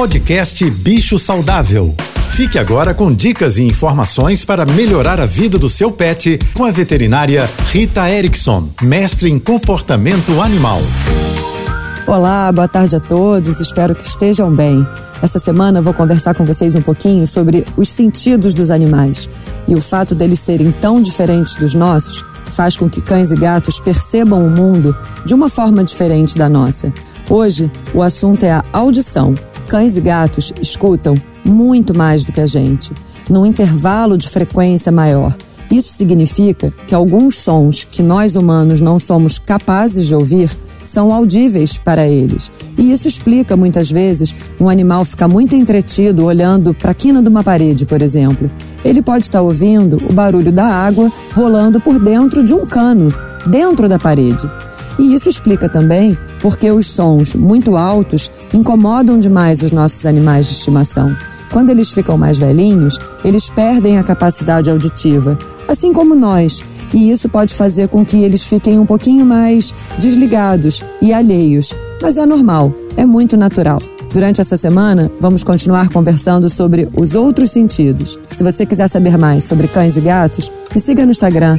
Podcast Bicho Saudável. Fique agora com dicas e informações para melhorar a vida do seu pet com a veterinária Rita Erickson, mestre em comportamento animal. Olá, boa tarde a todos, espero que estejam bem. Essa semana vou conversar com vocês um pouquinho sobre os sentidos dos animais. E o fato deles serem tão diferentes dos nossos faz com que cães e gatos percebam o mundo de uma forma diferente da nossa. Hoje, o assunto é a audição. Cães e gatos escutam muito mais do que a gente, num intervalo de frequência maior. Isso significa que alguns sons que nós humanos não somos capazes de ouvir são audíveis para eles. E isso explica muitas vezes um animal ficar muito entretido olhando para a quina de uma parede, por exemplo. Ele pode estar ouvindo o barulho da água rolando por dentro de um cano, dentro da parede. E isso explica também porque os sons muito altos incomodam demais os nossos animais de estimação. Quando eles ficam mais velhinhos, eles perdem a capacidade auditiva, assim como nós, e isso pode fazer com que eles fiquem um pouquinho mais desligados e alheios. Mas é normal, é muito natural. Durante essa semana, vamos continuar conversando sobre os outros sentidos. Se você quiser saber mais sobre cães e gatos, me siga no Instagram,